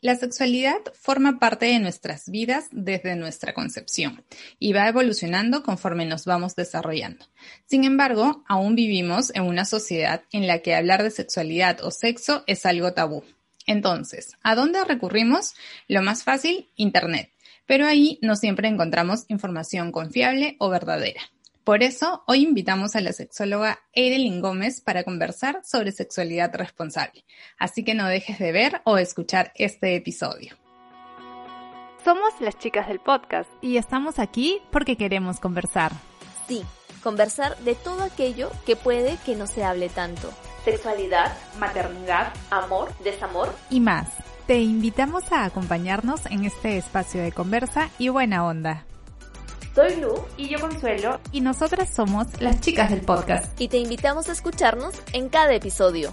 La sexualidad forma parte de nuestras vidas desde nuestra concepción y va evolucionando conforme nos vamos desarrollando. Sin embargo, aún vivimos en una sociedad en la que hablar de sexualidad o sexo es algo tabú. Entonces, ¿a dónde recurrimos? Lo más fácil, Internet. Pero ahí no siempre encontramos información confiable o verdadera. Por eso, hoy invitamos a la sexóloga Edelyn Gómez para conversar sobre sexualidad responsable. Así que no dejes de ver o escuchar este episodio. Somos las chicas del podcast y estamos aquí porque queremos conversar. Sí, conversar de todo aquello que puede que no se hable tanto. Sexualidad, maternidad, amor, desamor y más. Te invitamos a acompañarnos en este espacio de conversa y buena onda. Soy Lu y yo Consuelo y nosotras somos las chicas del podcast. Y te invitamos a escucharnos en cada episodio.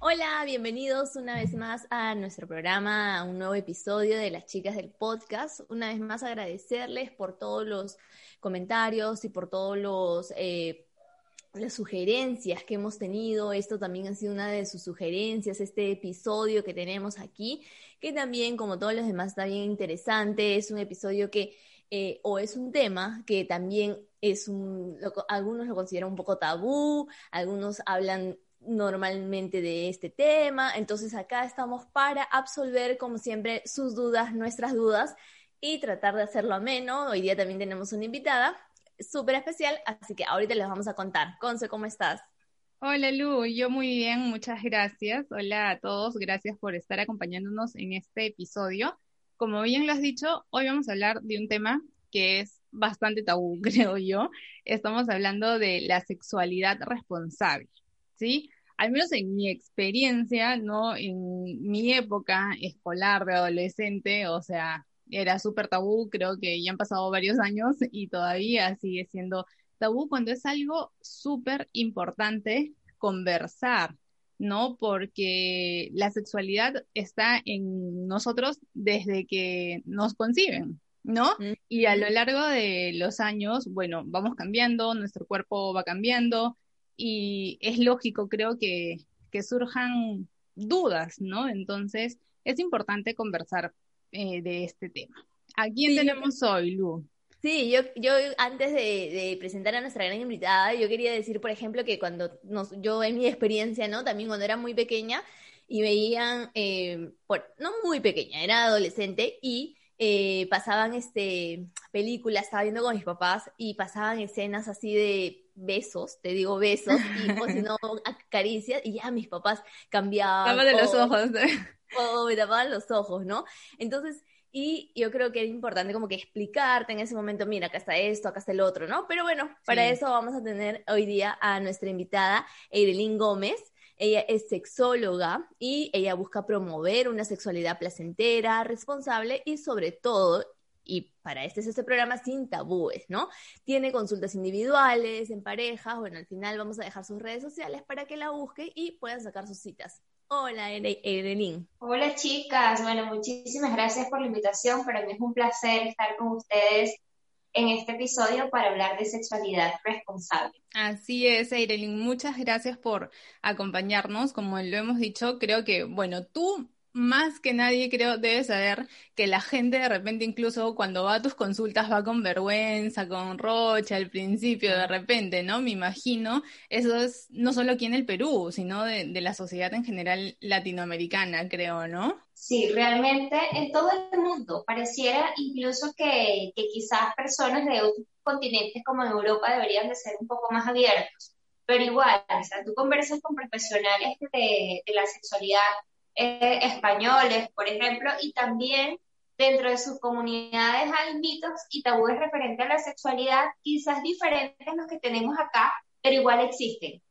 Hola, bienvenidos una vez más a nuestro programa, a un nuevo episodio de las chicas del podcast. Una vez más agradecerles por todos los comentarios y por todos los... Eh, las sugerencias que hemos tenido. Esto también ha sido una de sus sugerencias, este episodio que tenemos aquí, que también, como todos los demás, está bien interesante. Es un episodio que, eh, o es un tema que también es un, algunos lo consideran un poco tabú, algunos hablan normalmente de este tema. Entonces acá estamos para absolver, como siempre, sus dudas, nuestras dudas y tratar de hacerlo ameno. Hoy día también tenemos una invitada súper especial, así que ahorita les vamos a contar. Conce, ¿cómo estás? Hola Lu, yo muy bien, muchas gracias. Hola a todos, gracias por estar acompañándonos en este episodio. Como bien lo has dicho, hoy vamos a hablar de un tema que es bastante tabú, creo yo. Estamos hablando de la sexualidad responsable, ¿sí? Al menos en mi experiencia, ¿no? En mi época escolar de adolescente, o sea, era súper tabú, creo que ya han pasado varios años y todavía sigue siendo tabú cuando es algo súper importante conversar, ¿no? Porque la sexualidad está en nosotros desde que nos conciben, ¿no? Y a lo largo de los años, bueno, vamos cambiando, nuestro cuerpo va cambiando y es lógico, creo que, que surjan dudas, ¿no? Entonces, es importante conversar eh, de este tema. ¿A quién tenemos hoy, Lu? Sí, yo, yo antes de, presentar a nuestra gran invitada, yo quería decir, por ejemplo, que cuando nos, yo en mi experiencia, ¿no? También cuando era muy pequeña y veían, eh, no muy pequeña, era adolescente y eh, pasaban este, películas, estaba viendo con mis papás y pasaban escenas así de besos, te digo besos, y o si no, caricias, y ya mis papás cambiaban. de los ojos o me tapaban los ojos, ¿no? Entonces, y yo creo que es importante como que explicarte en ese momento, mira, acá está esto, acá está el otro, ¿no? Pero bueno, para eso vamos a tener hoy día a nuestra invitada, Eidelín Gómez. Ella es sexóloga y ella busca promover una sexualidad placentera, responsable y sobre todo, y para este es este programa sin tabúes, ¿no? Tiene consultas individuales, en parejas, bueno, al final vamos a dejar sus redes sociales para que la busque y puedan sacar sus citas. Hola, Evelyn. Hola, chicas. Bueno, muchísimas gracias por la invitación. Para mí es un placer estar con ustedes en este episodio para hablar de sexualidad responsable. Así es, Eirelin, muchas gracias por acompañarnos. Como lo hemos dicho, creo que, bueno, tú más que nadie creo debe saber que la gente de repente incluso cuando va a tus consultas va con vergüenza, con rocha al principio de repente, ¿no? Me imagino, eso es no solo aquí en el Perú, sino de, la sociedad en general latinoamericana, creo, ¿no? Sí, realmente en todo el mundo. Pareciera incluso que, quizás personas de otros continentes como en Europa deberían de ser un poco más abiertos. Pero igual, o sea, tú conversas con profesionales de, de la sexualidad eh, españoles, por ejemplo, y también dentro de sus comunidades hay mitos y tabúes referentes a la sexualidad, quizás diferentes a los que tenemos acá, pero igual existen.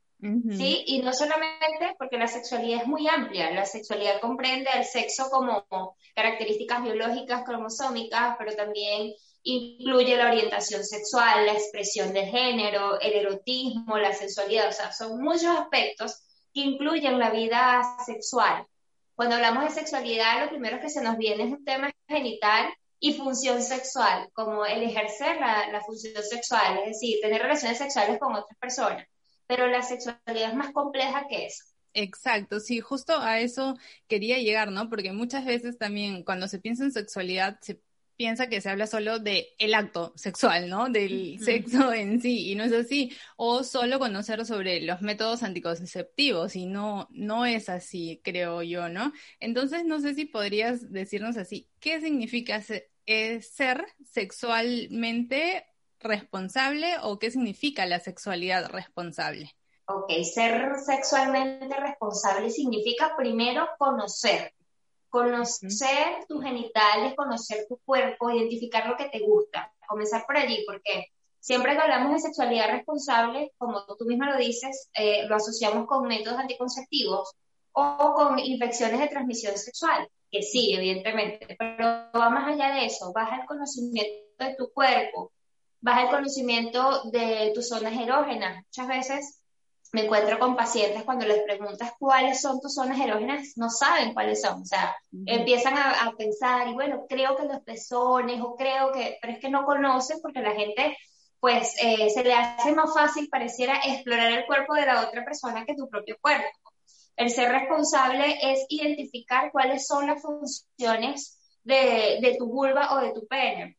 ¿Sí? Y no solamente porque la sexualidad es muy amplia, la sexualidad comprende el sexo como características biológicas cromosómicas, pero también incluye la orientación sexual, la expresión de género, el erotismo, la sensualidad, o sea, son muchos aspectos que incluyen la vida sexual. Cuando hablamos de sexualidad, lo primero que se nos viene es un tema genital y función sexual, como el ejercer la, función sexual, es decir, tener relaciones sexuales con otras personas. Pero la sexualidad es más compleja que eso. Exacto, sí, justo a eso quería llegar, ¿no? Porque muchas veces también cuando se piensa en sexualidad se piensa que se habla solo de el acto sexual, ¿no? Del sexo en sí, y no es así. O solo conocer sobre los métodos anticonceptivos, y no, no es así, creo yo, ¿no? Entonces, no sé si podrías decirnos así, ¿qué significa ser, eh, ser sexualmente responsable o qué significa la sexualidad responsable? Ok, ser sexualmente responsable significa primero conocer, conocer tus genitales, conocer tu cuerpo, identificar lo que te gusta, comenzar por allí, porque siempre que hablamos de sexualidad responsable, como tú misma lo dices, eh, lo asociamos con métodos anticonceptivos o con infecciones de transmisión sexual, que sí, evidentemente, pero va más allá de eso, vas al conocimiento de tu cuerpo, vas al conocimiento de tus zonas erógenas. Muchas veces me encuentro con pacientes cuando les preguntas cuáles son tus zonas erógenas, no saben cuáles son, o sea, empiezan a, pensar y bueno, creo que los pezones o creo que, pero es que no conocen porque la gente pues eh, se le hace más fácil pareciera explorar el cuerpo de la otra persona que tu propio cuerpo. El ser responsable es identificar cuáles son las funciones de, de tu vulva o de tu pene.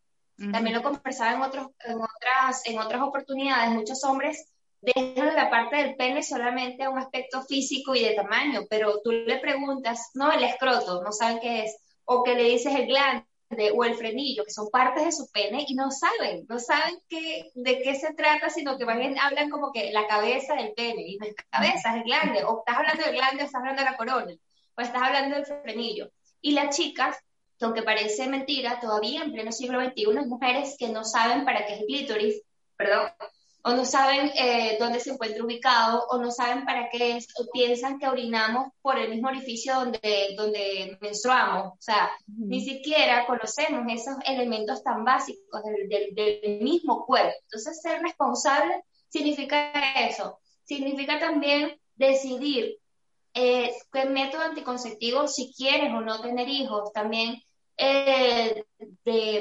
También lo conversaba en, otros, en, otras, en otras oportunidades. Muchos hombres dejan la parte del pene solamente a un aspecto físico y de tamaño, pero tú le preguntas, no, el escroto, no saben qué es, o que le dices el glande o el frenillo, que son partes de su pene, y no saben, no saben qué, de qué se trata, sino que van, hablan como que la cabeza del pene, y no es cabeza, es el glande, o estás hablando del glande o estás hablando de la corona, o estás hablando del frenillo. Y las chicas, aunque parece mentira, todavía en pleno siglo XXI hay mujeres que no saben para qué es el clítoris, perdón, o no saben eh, dónde se encuentra ubicado, o no saben para qué es, o piensan que orinamos por el mismo orificio donde, donde menstruamos. O sea, ni siquiera conocemos esos elementos tan básicos del, del, mismo cuerpo. Entonces, ser responsable significa eso. Significa también decidir eh, qué método anticonceptivo, si quieres o no tener hijos, también eh,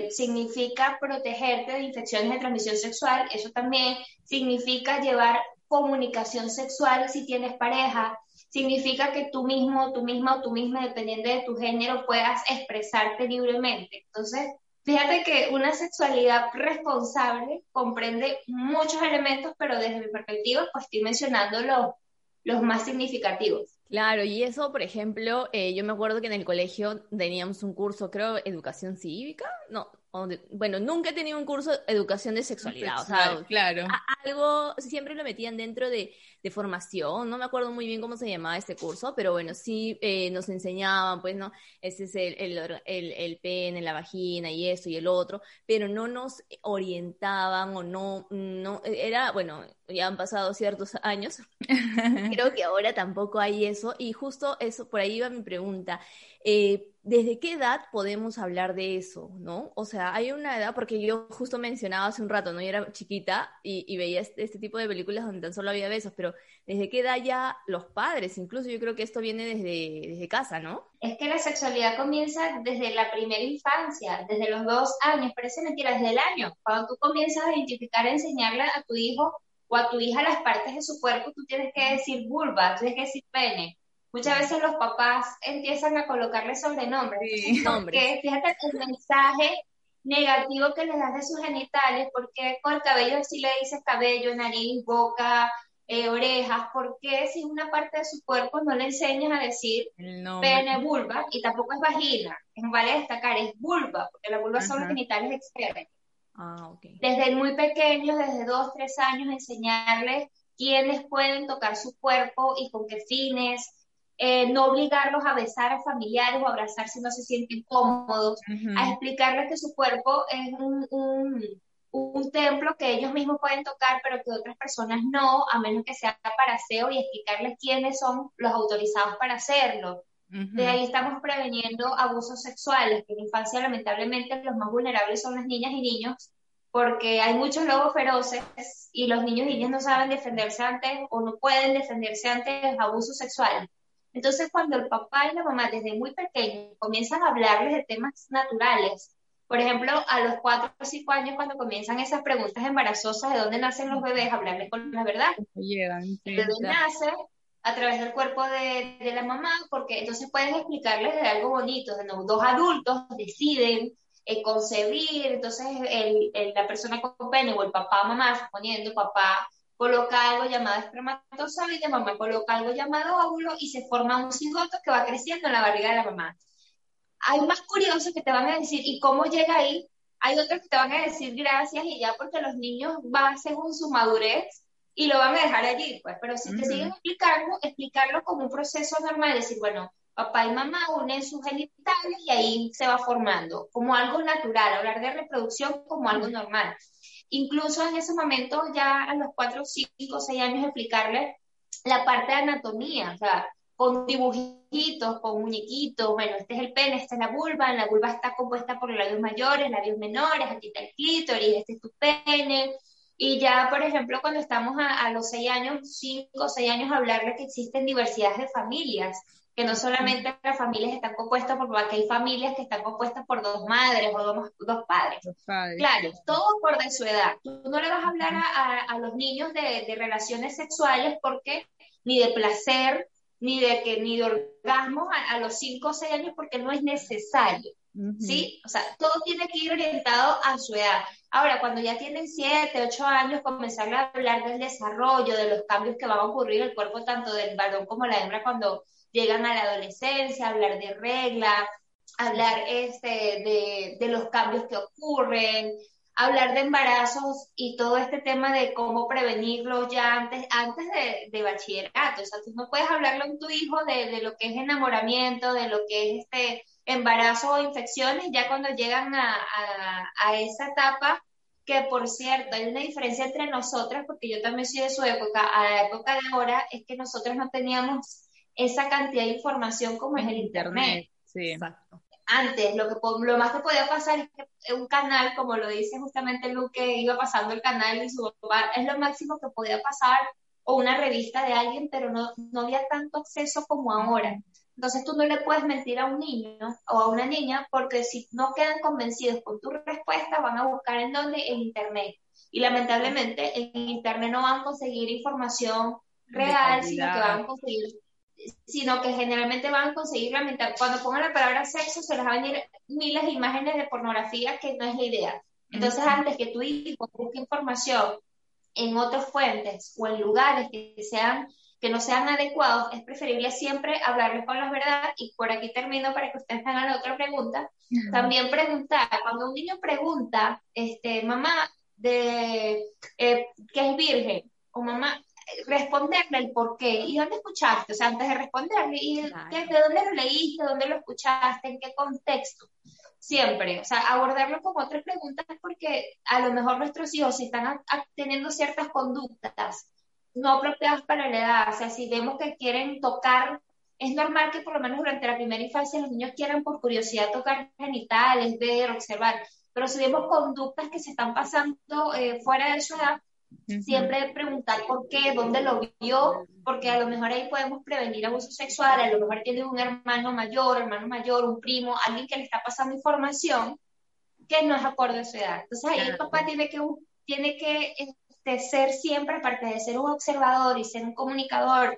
significa protegerte de infecciones de transmisión sexual, eso también significa llevar comunicación sexual si tienes pareja, significa que tú mismo, tú misma o tú misma, dependiendo de tu género, puedas expresarte libremente. Entonces, fíjate que una sexualidad responsable comprende muchos elementos, pero desde mi perspectiva, pues estoy mencionando los, los más significativos. Claro, y eso, por ejemplo, eh, yo me acuerdo que en el colegio teníamos un curso, creo, educación cívica, no, bueno, nunca he tenido un curso de educación de sexualidad, o sea, claro. algo, siempre lo metían dentro de, de, formación, no me acuerdo muy bien cómo se llamaba este curso, pero bueno, sí eh, nos enseñaban, pues, ¿no? Ese es el, el, el, el pene, la vagina y esto y el otro, pero no nos orientaban o no, no, era, bueno, ya han pasado ciertos años, creo que ahora tampoco hay eso, y justo eso, por ahí va mi pregunta. Eh, ¿Desde qué edad podemos hablar de eso, no? O sea, hay una edad, porque yo justo mencionaba hace un rato, ¿no? Yo era chiquita y, veía este, este, tipo de películas donde tan solo había besos, pero ¿desde qué edad ya los padres? Incluso yo creo que esto viene desde, desde casa, ¿no? Es que la sexualidad comienza desde la primera infancia, desde los dos años, parece mentira, desde el año. Cuando tú comienzas a identificar, a enseñarle a tu hijo o a tu hija las partes de su cuerpo, tú tienes que decir vulva, tienes que decir pene. Muchas veces los papás empiezan a colocarle sobrenombres. Sí, porque fíjate el mensaje negativo que les das de sus genitales, porque con el cabello si le dices cabello, nariz, boca, eh, orejas, porque si una parte de su cuerpo no le enseñas a decir pene, vulva, y tampoco es vagina, es vale destacar, es vulva, porque la vulva son los genitales externos. Ah, desde muy pequeños, desde dos, tres años, enseñarles quiénes pueden tocar su cuerpo y con qué fines, eh, no obligarlos a besar a familiares o abrazar si no se sienten cómodos, a explicarles que su cuerpo es un, un, templo que ellos mismos pueden tocar, pero que otras personas no, a menos que sea para aseo y explicarles quiénes son los autorizados para hacerlo. De ahí estamos preveniendo abusos sexuales, que en infancia lamentablemente los más vulnerables son las niñas y niños, porque hay muchos lobos feroces y los niños y niñas no saben defenderse ante o no pueden defenderse ante abusos sexuales. Entonces, cuando el papá y la mamá desde muy pequeños comienzan a hablarles de temas naturales, por ejemplo, a los cuatro o cinco años, cuando comienzan esas preguntas embarazosas de dónde nacen los bebés, hablarles con la verdad. El bebé nace a través del cuerpo de, de la mamá, porque entonces puedes explicarles de algo bonito, de dos adultos deciden eh, concebir, entonces el, la persona con pene o el papá mamá, suponiendo papá coloca algo llamado espermatozoide, mamá coloca algo llamado óvulo y se forma un cigoto que va creciendo en la barriga de la mamá. Hay más curiosos que te van a decir, ¿y cómo llega ahí? Hay otros que te van a decir gracias y ya porque los niños van según su madurez y lo van a dejar allí, pues, pero si te siguen explicando, explicarlo como un proceso normal, decir, bueno, papá y mamá unen sus genitales y ahí se va formando, como algo natural, hablar de reproducción como algo normal. Incluso en ese momento, ya a los 4, 5, 6 años, explicarle la parte de anatomía, o sea, con dibujitos, con muñequitos, bueno, este es el pene, esta es la vulva, la vulva está compuesta por labios mayores, labios menores, aquí está el clítoris, este es tu pene, y ya, por ejemplo, cuando estamos a, a los 6 años, 5 o 6 años, hablarle que existen diversidades de familias, que no solamente las familias están compuestas por, que hay familias que están compuestas por dos madres o dos, padres. Claro, todo por de su edad. Tú no le vas a hablar a, los niños de, relaciones sexuales porque ni de placer, ni de que ni de orgasmo a, los 5 o 6 años porque no es necesario. ¿Sí? O sea, todo tiene que ir orientado a su edad. Ahora, cuando ya tienen 7, 8 años, comenzar a hablar del desarrollo, de los cambios que van a ocurrir en el cuerpo tanto del varón como la hembra cuando llegan a la adolescencia, hablar de reglas, hablar este, de, de los cambios que ocurren, hablar de embarazos y todo este tema de cómo prevenirlo ya antes, antes de, bachillerato. O sea, tú no puedes hablarlo con tu hijo de, de, lo que es enamoramiento, de lo que es este embarazo o infecciones, ya cuando llegan a, a, a, esa etapa, que por cierto, hay una diferencia entre nosotras, porque yo también soy de su época, a la época de ahora, es que nosotros no teníamos esa cantidad de información como es el Internet. Sí. Exacto. Antes, lo, que, lo más que podía pasar es que un canal, como lo dice justamente Luke, que iba pasando el canal y su papá, es lo máximo que podía pasar, o una revista de alguien, pero no, no había tanto acceso como ahora. Entonces tú no le puedes mentir a un niño o a una niña porque si no quedan convencidos con tu respuesta van a buscar en dónde en internet. Y lamentablemente en internet no van a conseguir información real, sino que van a conseguir sino que generalmente van a conseguir lamentar. Cuando pongan la palabra sexo, se les van a venir miles de imágenes de pornografía que no es la idea. Entonces, antes que tu hijo busque información en otras fuentes o en lugares que sean que no sean adecuados, es preferible siempre hablarles con la verdad y por aquí termino para que ustedes hagan la otra pregunta. También preguntar, cuando un niño pregunta, este, mamá, de eh, que es virgen, o mamá, responderle el por qué y dónde escuchaste, o sea, antes de responderle, y de, dónde lo leíste, dónde lo escuchaste, en qué contexto. Siempre, o sea, abordarlo con otras preguntas porque a lo mejor nuestros hijos si están teniendo ciertas conductas no apropiadas para la edad, o sea, si vemos que quieren tocar, es normal que por lo menos durante la primera infancia los niños quieran por curiosidad tocar genitales, ver, observar, pero si vemos conductas que se están pasando eh, fuera de su edad, Siempre preguntar por qué, dónde lo vio, porque a lo mejor ahí podemos prevenir abuso sexual, a lo mejor tiene un hermano mayor, hermano mayor, un primo, alguien que le está pasando información que no es acorde a su edad. Entonces ahí el papá tiene que, tiene que este, ser siempre, aparte de ser un observador y ser un comunicador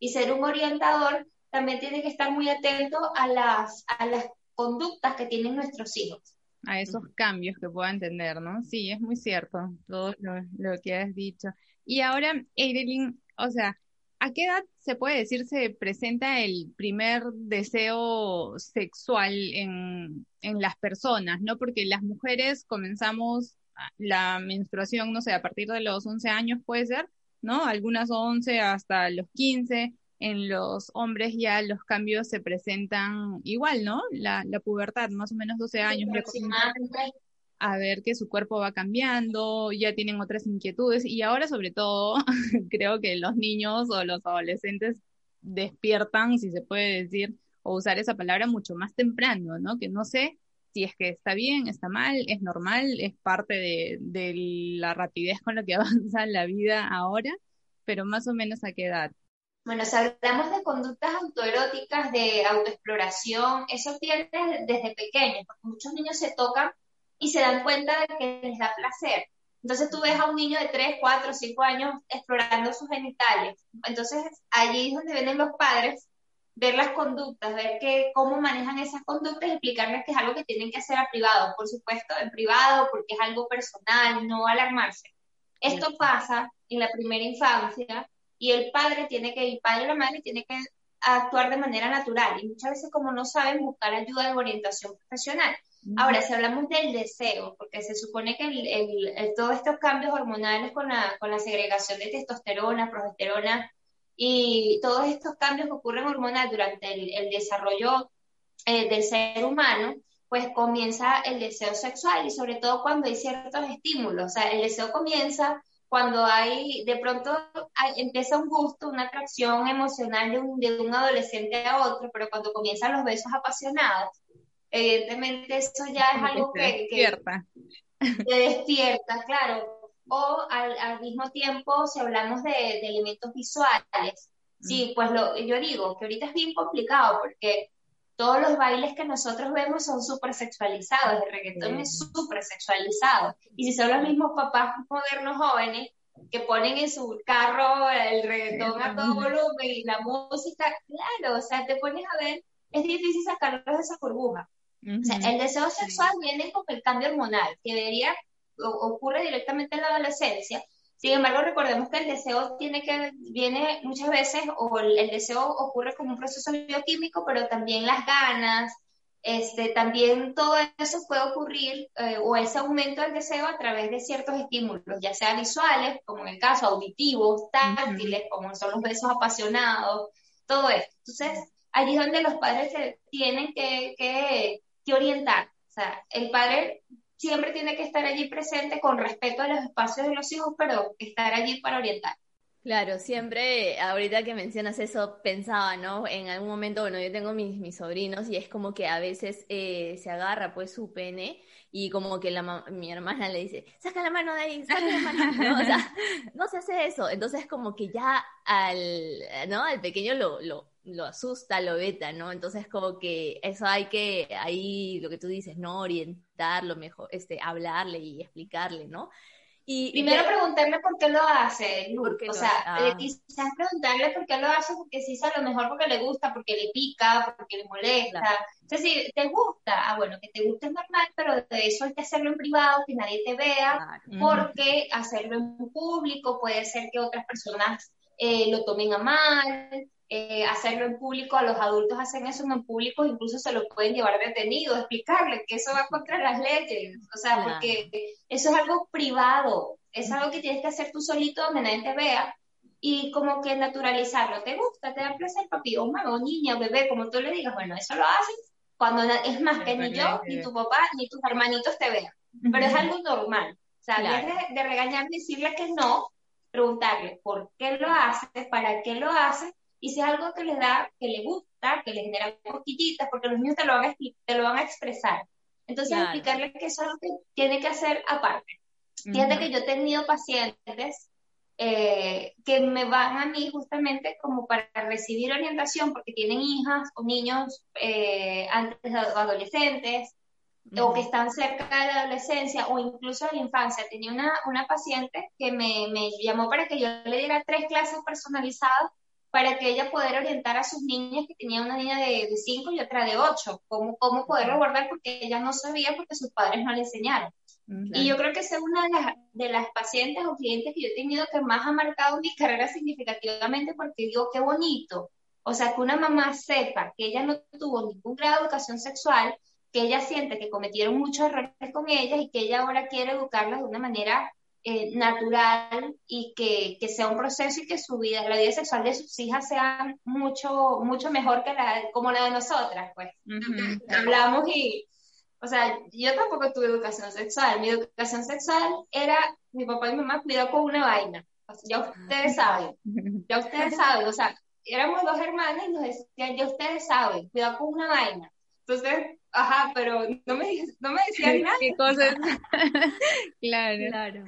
y ser un orientador, también tiene que estar muy atento a las, a las conductas que tienen nuestros hijos a esos cambios que pueda entender, ¿no? Sí, es muy cierto todo lo, que has dicho. Y ahora, Eirelin, o sea, ¿a qué edad se puede decir se presenta el primer deseo sexual en, en las personas, ¿no? Porque las mujeres comenzamos la menstruación, no sé, a partir de los 11 años puede ser, ¿no? Algunas 11 hasta los 15, en los hombres ya los cambios se presentan igual, ¿no? La, la pubertad, más o menos 12 años. a ver que su cuerpo va cambiando, ya tienen otras inquietudes y ahora sobre todo creo que los niños o los adolescentes despiertan, si se puede decir, o usar esa palabra mucho más temprano, ¿no? Que no sé si es que está bien, está mal, es normal, es parte de, de la rapidez con la que avanza la vida ahora, pero más o menos a qué edad. Bueno, si hablamos de conductas autoeróticas, de autoexploración, eso viene desde pequeños, porque muchos niños se tocan y se dan cuenta de que les da placer. Entonces tú ves a un niño de 3, 4, 5 años explorando sus genitales. Entonces allí es donde vienen los padres, ver las conductas, ver que, cómo manejan esas conductas y explicarles que es algo que tienen que hacer a privado, por supuesto, en privado, porque es algo personal, no alarmarse. Esto pasa en la primera infancia y el padre tiene que, el padre o la madre tiene que actuar de manera natural y muchas veces como no saben buscar ayuda de orientación profesional. Ahora, si hablamos del deseo, porque se supone que el, todos estos cambios hormonales con la, con la segregación de testosterona, progesterona y todos estos cambios que ocurren hormonal durante el, desarrollo eh, del ser humano, pues comienza el deseo sexual y sobre todo cuando hay ciertos estímulos. O sea, el deseo comienza cuando hay, de pronto empieza un gusto, una atracción emocional de un, de un adolescente a otro, pero cuando comienzan los besos apasionados, evidentemente eso ya es algo que, despierta. Que, despierta, claro. O al, al, mismo tiempo, si hablamos de, de elementos visuales, sí, mm. pues lo, yo digo que ahorita es bien complicado porque todos los bailes que nosotros vemos son súper sexualizados, el reggaetón es súper sexualizado. Y si son los mismos papás modernos jóvenes que ponen en su carro el reggaetón a todo volumen y la música, claro, o sea, te pones a ver, es difícil sacarlos de esa burbuja. o sea, el deseo sexual viene con el cambio hormonal, que debería, ocurre directamente en la adolescencia, sin embargo, recordemos que el deseo tiene que, viene muchas veces, o el, deseo ocurre como un proceso bioquímico, pero también las ganas, este, también todo eso puede ocurrir, eh, o ese aumento del deseo a través de ciertos estímulos, ya sea visuales, como en el caso auditivos, táctiles, como son los besos apasionados, todo esto. Entonces, allí es donde los padres se tienen que, que, que orientar. O sea, el padre siempre tiene que estar allí presente con respeto a los espacios de los hijos, pero estar allí para orientar. Claro, siempre, ahorita que mencionas eso, pensaba, ¿no? En algún momento, bueno, yo tengo mis, mis sobrinos y es como que a veces eh, se agarra pues su pene y como que la mi hermana le dice, saca la mano de ahí, saca la mano, ¿no? O sea, no se hace eso. Entonces como que ya al, ¿no? Al pequeño lo, lo, lo asusta, lo veta, ¿no? Entonces como que eso hay que, ahí lo que tú dices, ¿no? Orientarlo mejor, este, hablarle y explicarle, ¿no? Y, Primero preguntarle por qué lo hace, o sea, ah. quizás preguntarle por qué lo hace, porque sí, a lo mejor porque le gusta, porque le pica, porque le molesta. Entonces, si te gusta, ah, bueno, que te guste es normal, pero de eso hay que hacerlo en privado, que nadie te vea, porque hacerlo en público puede ser que otras personas eh, lo tomen a mal, eh, hacerlo en público, a los adultos hacen eso en público, incluso se lo pueden llevar detenido, explicarle que eso va contra las leyes, o sea, porque eso es algo privado, es algo que tienes que hacer tú solito donde nadie te vea y como que naturalizarlo, ¿te gusta? ¿Te da placer, papi? O o niña, o bebé, como tú le digas, bueno, eso lo haces cuando es más que ni yo, ni tu papá, ni tus hermanitos te vean, pero es algo normal, o sea, de, de regañar, decirle que no, preguntarle por qué lo haces, para qué lo haces, y si es algo que les da, que les gusta, que les genera cosquillitas, porque los niños te lo van a, te lo van a expresar. Entonces, explicarles que eso es algo que tiene que hacer aparte. Fíjate que yo he tenido pacientes eh, que me van a mí justamente como para recibir orientación porque tienen hijas o niños eh, antes de adolescentes o que están cerca de la adolescencia o incluso de la infancia. Tenía una, una paciente que me, me, llamó para que yo le diera tres clases personalizadas para que ella pudiera orientar a sus niñas, que tenía una niña de 5 y otra de 8, cómo, cómo poderlo guardar porque ella no sabía porque sus padres no le enseñaron. Mm, y yo creo que esa es una de las, de las pacientes o clientes que yo he tenido que más ha marcado mi carrera significativamente porque digo, qué bonito. O sea, que una mamá sepa que ella no tuvo ningún grado de educación sexual, que ella siente que cometieron muchos errores con ella y que ella ahora quiere educarlas de una manera eh, natural y que, que, sea un proceso y que su vida, la vida sexual de sus hijas sea mucho, mucho mejor que la, como la de nosotras, pues. Hablamos y, o sea, yo tampoco tuve educación sexual. Mi educación sexual era, mi papá y mi mamá cuidado con una vaina. ya ustedes saben, ya ustedes saben, o sea, éramos dos hermanas y nos decían, ya ustedes saben, cuidado con una vaina. Entonces, ajá, pero no me, no me decían nada. ¿Qué cosas? claro. Claro.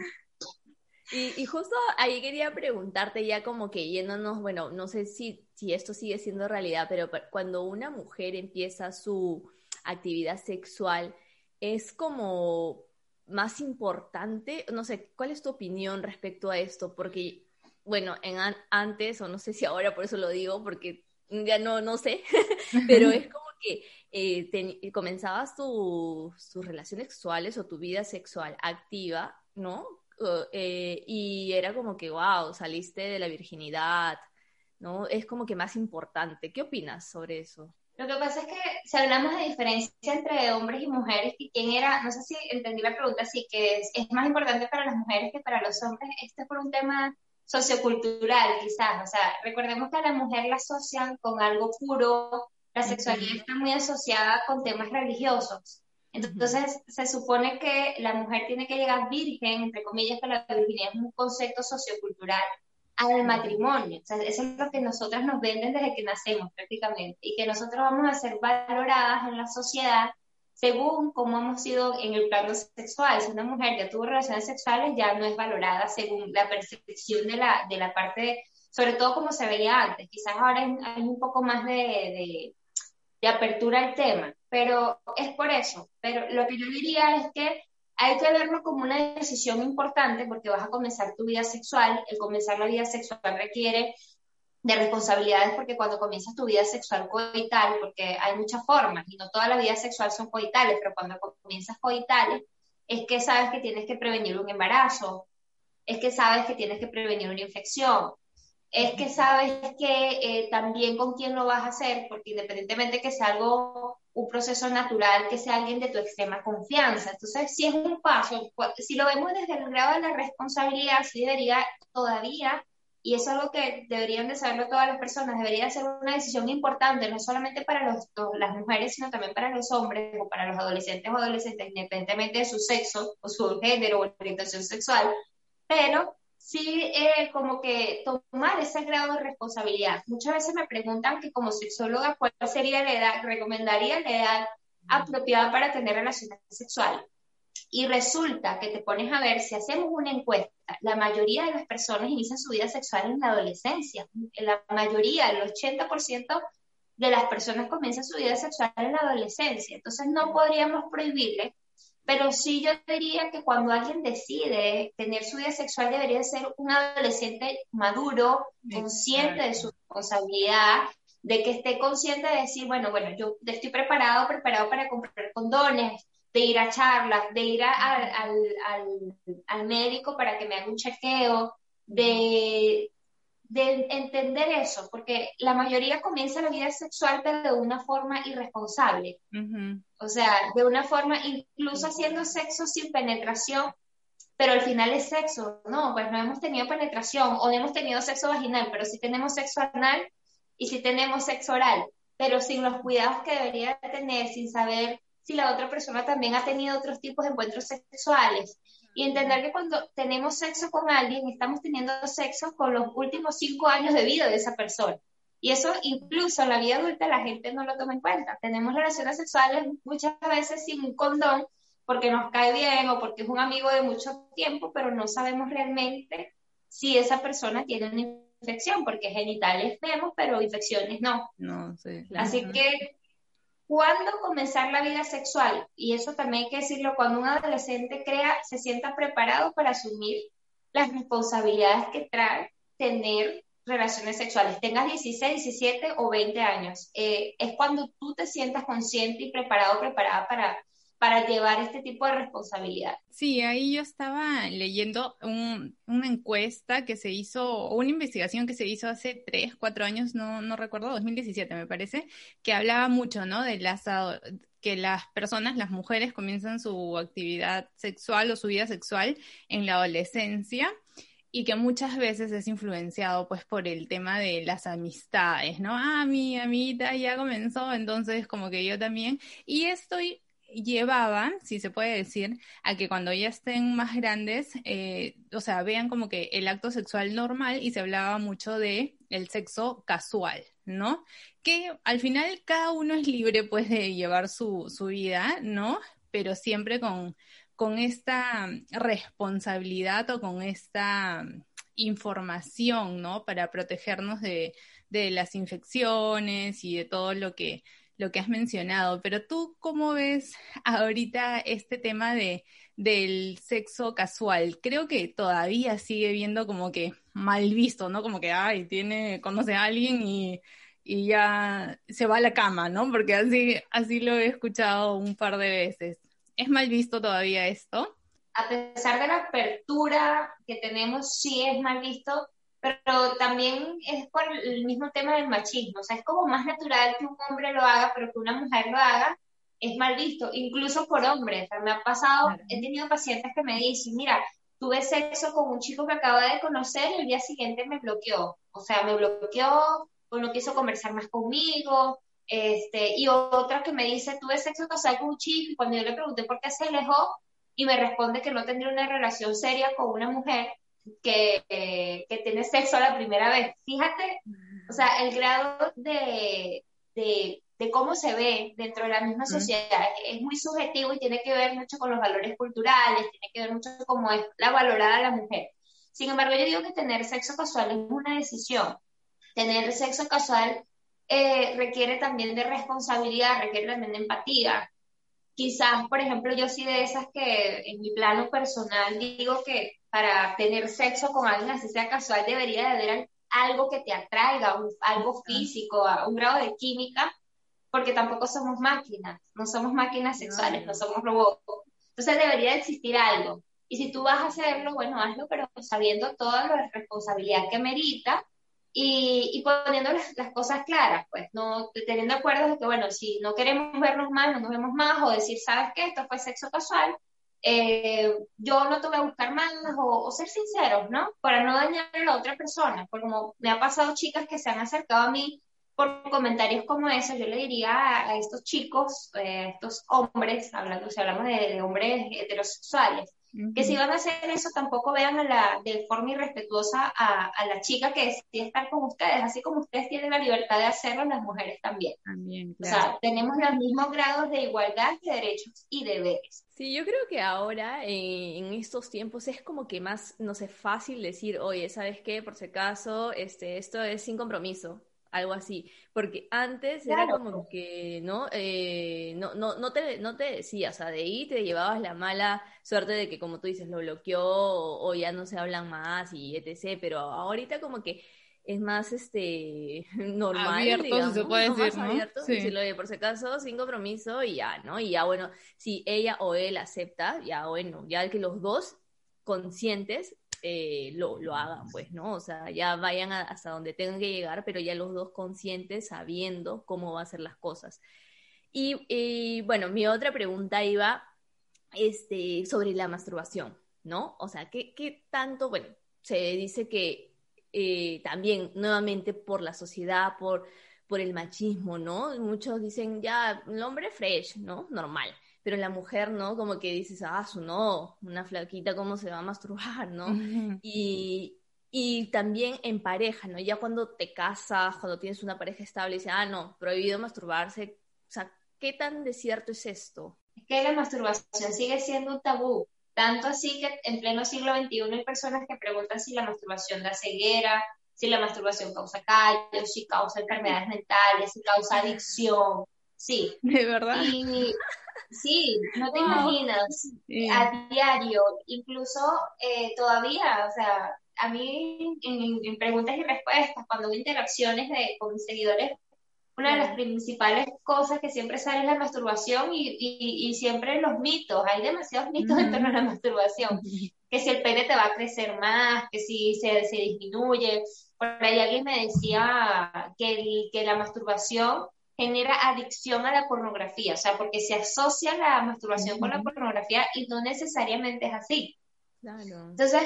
Y, justo ahí quería preguntarte ya como que yéndonos, bueno, no sé si, si esto sigue siendo realidad, pero cuando una mujer empieza su actividad sexual, es como más importante? No sé, ¿cuál es tu opinión respecto a esto? Porque, bueno, en antes, o no sé si ahora por eso lo digo, porque ya no, no sé, pero es como que eh, comenzabas tus relaciones sexuales o tu vida sexual activa, ¿no? Eh, y era como que, wow, saliste de la virginidad, ¿no? Es como que más importante. ¿Qué opinas sobre eso? Lo que pasa es que si hablamos de diferencia entre hombres y mujeres, y quién era, no sé si entendí la pregunta, sí que es, es más importante para las mujeres que para los hombres, esto es por un tema sociocultural quizás, o sea, recordemos que a la mujer la asocian con algo puro, la sexualidad está muy asociada con temas religiosos. Entonces, se supone que la mujer tiene que llegar virgen, entre comillas, que la virginidad es un concepto sociocultural al matrimonio. O sea, eso es lo que nosotras nos venden desde que nacemos prácticamente y que nosotros vamos a ser valoradas en la sociedad según cómo hemos sido en el plano sexual. Si una mujer ya tuvo relaciones sexuales, ya no es valorada según la percepción de la, de la parte, sobre todo como se veía antes. Quizás ahora hay, un poco más de, de apertura al tema, pero es por eso. Pero lo que yo diría es que hay que verlo como una decisión importante porque vas a comenzar tu vida sexual. El comenzar la vida sexual requiere de responsabilidades porque cuando comienzas tu vida sexual coital, porque hay muchas formas y no toda la vida sexual son coitales, pero cuando comienzas coitales es que sabes que tienes que prevenir un embarazo, es que sabes que tienes que prevenir una infección, es que sabes que eh, también con quién lo vas a hacer, porque independientemente que sea algo, un proceso natural, que sea alguien de tu extrema confianza. Entonces, si es un paso, si lo vemos desde el grado de la responsabilidad, sí debería todavía, y es algo que deberían de saberlo todas las personas, debería ser una decisión importante, no solamente para las mujeres, sino también para los hombres o para los adolescentes o adolescentes, independientemente de su sexo o su género o orientación sexual, pero sí eh, como que tomar ese grado de responsabilidad. Muchas veces me preguntan que como sexóloga, ¿cuál sería la edad? ¿Recomendaría la edad apropiada para tener relaciones sexuales? Y resulta que te pones a ver, si hacemos una encuesta, la mayoría de las personas inician su vida sexual en la adolescencia. La mayoría, el 80% de las personas comienzan su vida sexual en la adolescencia. Entonces no podríamos prohibirle pero sí yo diría que cuando alguien decide tener su vida sexual debería ser un adolescente maduro, consciente de su responsabilidad, de que esté consciente de decir, bueno, bueno, yo estoy preparado, preparado para comprar condones, de ir a charlas, de ir al, al, al médico para que me haga un chequeo, de de entender eso, porque la mayoría comienza la vida sexual pero de una forma irresponsable. O sea, de una forma, incluso haciendo sexo sin penetración, pero al final es sexo, no, pues no hemos tenido penetración o no hemos tenido sexo vaginal, pero sí tenemos sexo anal y sí tenemos sexo oral, pero sin los cuidados que debería tener, sin saber si la otra persona también ha tenido otros tipos de encuentros sexuales, y entender que cuando tenemos sexo con alguien, estamos teniendo sexo con los últimos cinco años de vida de esa persona. Y eso incluso en la vida adulta la gente no lo toma en cuenta. Tenemos relaciones sexuales muchas veces sin un condón porque nos cae bien o porque es un amigo de mucho tiempo, pero no sabemos realmente si esa persona tiene una infección, porque genitales vemos, pero infecciones no. No, sí. Así que ¿Cuándo comenzar la vida sexual? Y eso también hay que decirlo, cuando un adolescente crea, se sienta preparado para asumir las responsabilidades que trae tener relaciones sexuales, tengas 16, 17 o 20 años. Eh, es cuando tú te sientas consciente y preparado, preparada para para llevar este tipo de responsabilidad. Sí, ahí yo estaba leyendo una encuesta que se hizo, una investigación que se hizo hace tres, cuatro años, no, no recuerdo, 2017 me parece, que hablaba mucho, ¿no? De las que las personas, las mujeres comienzan su actividad sexual o su vida sexual en la adolescencia y que muchas veces es influenciado pues por el tema de las amistades, ¿no? Ah, mi amiguita ya comenzó, entonces como que yo también. Y estoy llevaba, si se puede decir, a que cuando ya estén más grandes, eh, o sea, vean como que el acto sexual normal y se hablaba mucho de el sexo casual, ¿no? Que al final cada uno es libre pues de llevar su, su vida, ¿no? Pero siempre con, con esta responsabilidad o con esta información, ¿no? Para protegernos de, de las infecciones y de todo lo que lo que has mencionado, pero tú cómo ves ahorita este tema de, del sexo casual. Creo que todavía sigue viendo como que mal visto, ¿no? Como que, ay, tiene, conoce a alguien y, y ya se va a la cama, ¿no? Porque así, así lo he escuchado un par de veces. ¿Es mal visto todavía esto? A pesar de la apertura que tenemos, sí es mal visto, pero también es por el mismo tema del machismo. O sea, es como más natural que un hombre lo haga, pero que una mujer lo haga es mal visto, incluso por hombres. O sea, me ha pasado, he tenido pacientes que me dicen, mira, tuve sexo con un chico que acaba de conocer y el día siguiente me bloqueó. O sea, me bloqueó o no quiso conversar más conmigo. Este, y otra que me dice, tuve sexo casual con un chico y cuando yo le pregunté por qué se alejó y me responde que no tendría una relación seria con una mujer que, que tiene sexo la primera vez. Fíjate, o sea, el grado de, de, de cómo se ve dentro de la misma sociedad es muy subjetivo y tiene que ver mucho con los valores culturales, tiene que ver mucho con cómo es la valorada la mujer. Sin embargo, yo digo que tener sexo casual es una decisión. Tener sexo casual eh, requiere también de responsabilidad, requiere también de empatía. Quizás, por ejemplo, yo soy de esas que en mi plano personal digo que para tener sexo con alguien así sea casual debería de haber algo que te atraiga, algo físico, un grado de química, porque tampoco somos máquinas, no somos máquinas sexuales, no, somos robots. Entonces debería existir algo. Y si tú vas a hacerlo, bueno, hazlo, pero sabiendo toda la responsabilidad que merita y, y poniendo las, cosas claras, pues, no teniendo acuerdos de que, bueno, si no queremos vernos más, no nos vemos más, o decir, ¿sabes qué? Esto fue sexo casual, eh, yo no te voy a buscar más, o, ser sinceros, ¿no? Para no dañar a la otra persona, porque como me ha pasado chicas que se han acercado a mí por comentarios como esos, yo le diría a, estos chicos, eh, a estos hombres, hablando, si hablamos de hombres heterosexuales, que si van a hacer eso, tampoco vean a la, de forma irrespetuosa a, a, la chica que decide estar con ustedes, así como ustedes tienen la libertad de hacerlo, las mujeres también. También, claro. O sea, tenemos los mismos grados de igualdad de derechos y deberes. Sí, yo creo que ahora, eh, en estos tiempos, es como que más, no sé, fácil decir, oye, ¿sabes qué? Por si acaso, este, esto es sin compromiso algo así, porque antes era como que, ¿no? Eh, no, no, no, te, no te decía, o sea, de ahí te llevabas la mala suerte de que, como tú dices, lo bloqueó o, ya no se hablan más y etc., pero ahorita como que es más este normal abierto se puede decir ¿no? abierto, sí. lo de por si acaso sin compromiso y ya no y ya bueno si ella o él acepta ya bueno ya que los dos conscientes eh, lo, lo, hagan, pues, ¿no? O sea, ya vayan hasta donde tengan que llegar, pero ya los dos conscientes, sabiendo cómo va a ser las cosas. Y, bueno, mi otra pregunta iba este, sobre la masturbación, ¿no? O sea, ¿qué, qué tanto, bueno, se dice que eh, también, nuevamente, por la sociedad, por, por el machismo, ¿no? Muchos dicen, ya, el hombre fresh, ¿no? Normal pero la mujer, ¿no? Como que dices, ah, su no, una flaquita, ¿cómo se va a masturbar, ¿no? y, y también en pareja, ¿no? Ya cuando te casas, cuando tienes una pareja estable, dices, ah, no, prohibido masturbarse. O sea, ¿qué tan desierto es esto? Es que la masturbación sigue siendo un tabú. Tanto así que en pleno siglo XXI hay personas que preguntan si la masturbación da ceguera, si la masturbación causa callos, si causa enfermedades mentales, si causa adicción. Sí. ¿De verdad? Y, sí, no te imaginas. A diario, incluso eh, todavía, o sea, a mí en, preguntas y respuestas, cuando veo interacciones de, con mis seguidores, una de las principales cosas que siempre sale es la masturbación y, y, siempre los mitos. Hay demasiados mitos en torno a la masturbación. Que si el pene te va a crecer más, que si se, se disminuye. Por ahí alguien me decía que, que la masturbación genera adicción a la pornografía, o sea, porque se asocia la masturbación con la pornografía y no necesariamente es así. Entonces,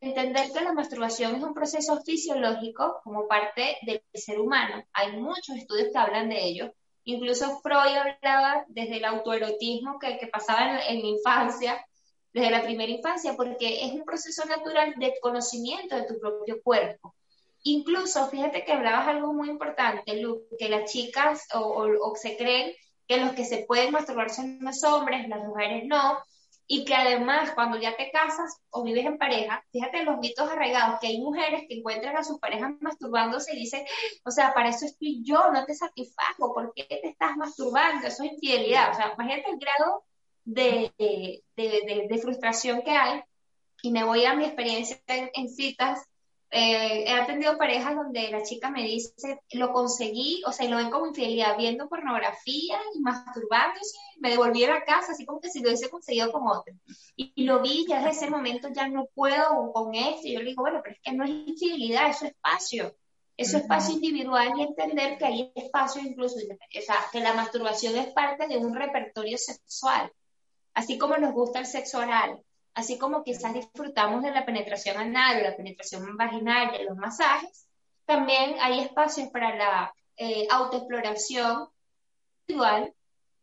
entender que la masturbación es un proceso fisiológico como parte del ser humano. Hay muchos estudios que hablan de ello. Incluso Freud hablaba desde el autoerotismo que, que pasaba en, en la infancia, desde la primera infancia, porque es un proceso natural de conocimiento de tu propio cuerpo. Incluso, fíjate que hablabas algo muy importante, Lu, que las chicas o, se creen que los que se pueden masturbar son los hombres, las mujeres no, y que además cuando ya te casas o vives en pareja, fíjate los mitos arraigados, que hay mujeres que encuentran a sus parejas masturbándose y dicen, o sea, para eso estoy yo, no te satisfago, ¿por qué te estás masturbando? Eso es infidelidad, o sea, imagínate el grado de, de, frustración que hay y me voy a mi experiencia en citas eh, he atendido parejas donde la chica me dice, lo conseguí, o sea, y lo ven como infidelidad, viendo pornografía y masturbándose, me devolví a la casa, así como que si lo hubiese conseguido con otro. Y, lo vi, ya desde ese momento ya no puedo con esto, y yo le digo, bueno, pero es que no es infidelidad, es espacio, es espacio individual y entender que hay espacio incluso, o sea, que la masturbación es parte de un repertorio sexual, así como nos gusta el sexo oral, así como quizás disfrutamos de la penetración anal, de la penetración vaginal, de los masajes, también hay espacios para la eh, autoexploración individual,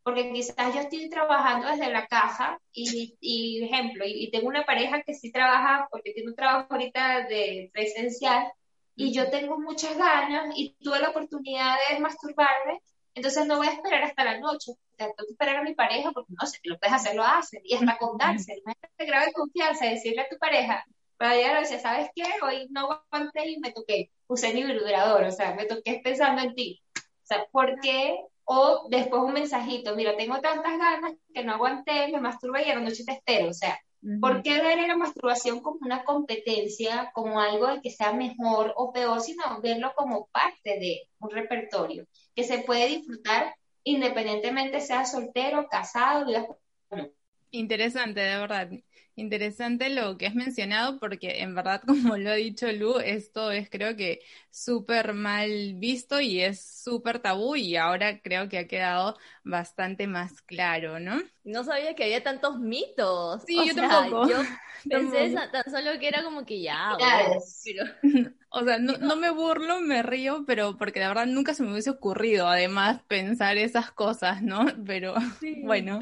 porque quizás yo estoy trabajando desde la caja y, y ejemplo, y, tengo una pareja que sí trabaja, porque tiene un trabajo ahorita de presencial, y yo tengo muchas ganas y tuve la oportunidad de masturbarme, entonces no voy a esperar hasta la noche, tengo que esperar a mi pareja porque no sé, lo puedes hacer, lo haces, y hasta contarse, imagínate grave confianza, decirle a tu pareja, para llegar a decir, ¿sabes qué? Hoy no aguanté y me toqué, usé mi vibrador, o sea, me toqué pensando en ti. O sea, ¿por qué? O después un mensajito, mira, tengo tantas ganas que no aguanté, me masturbé y a la noche te espero, o sea, ¿Por qué ver la masturbación como una competencia, como algo de que sea mejor o peor, sino verlo como parte de un repertorio que se puede disfrutar independientemente sea soltero, casado, Interesante, de verdad. Interesante lo que has mencionado porque en verdad, como lo ha dicho Lu, esto es creo que súper mal visto y es súper tabú y ahora creo que ha quedado bastante más claro, ¿no? No sabía que había tantos mitos. Sí, yo tampoco. Yo pensé tan solo que era como que ya, pero... O sea, no, no, me burlo, me río, pero porque de verdad nunca se me hubiese ocurrido además pensar esas cosas, ¿no? Pero bueno,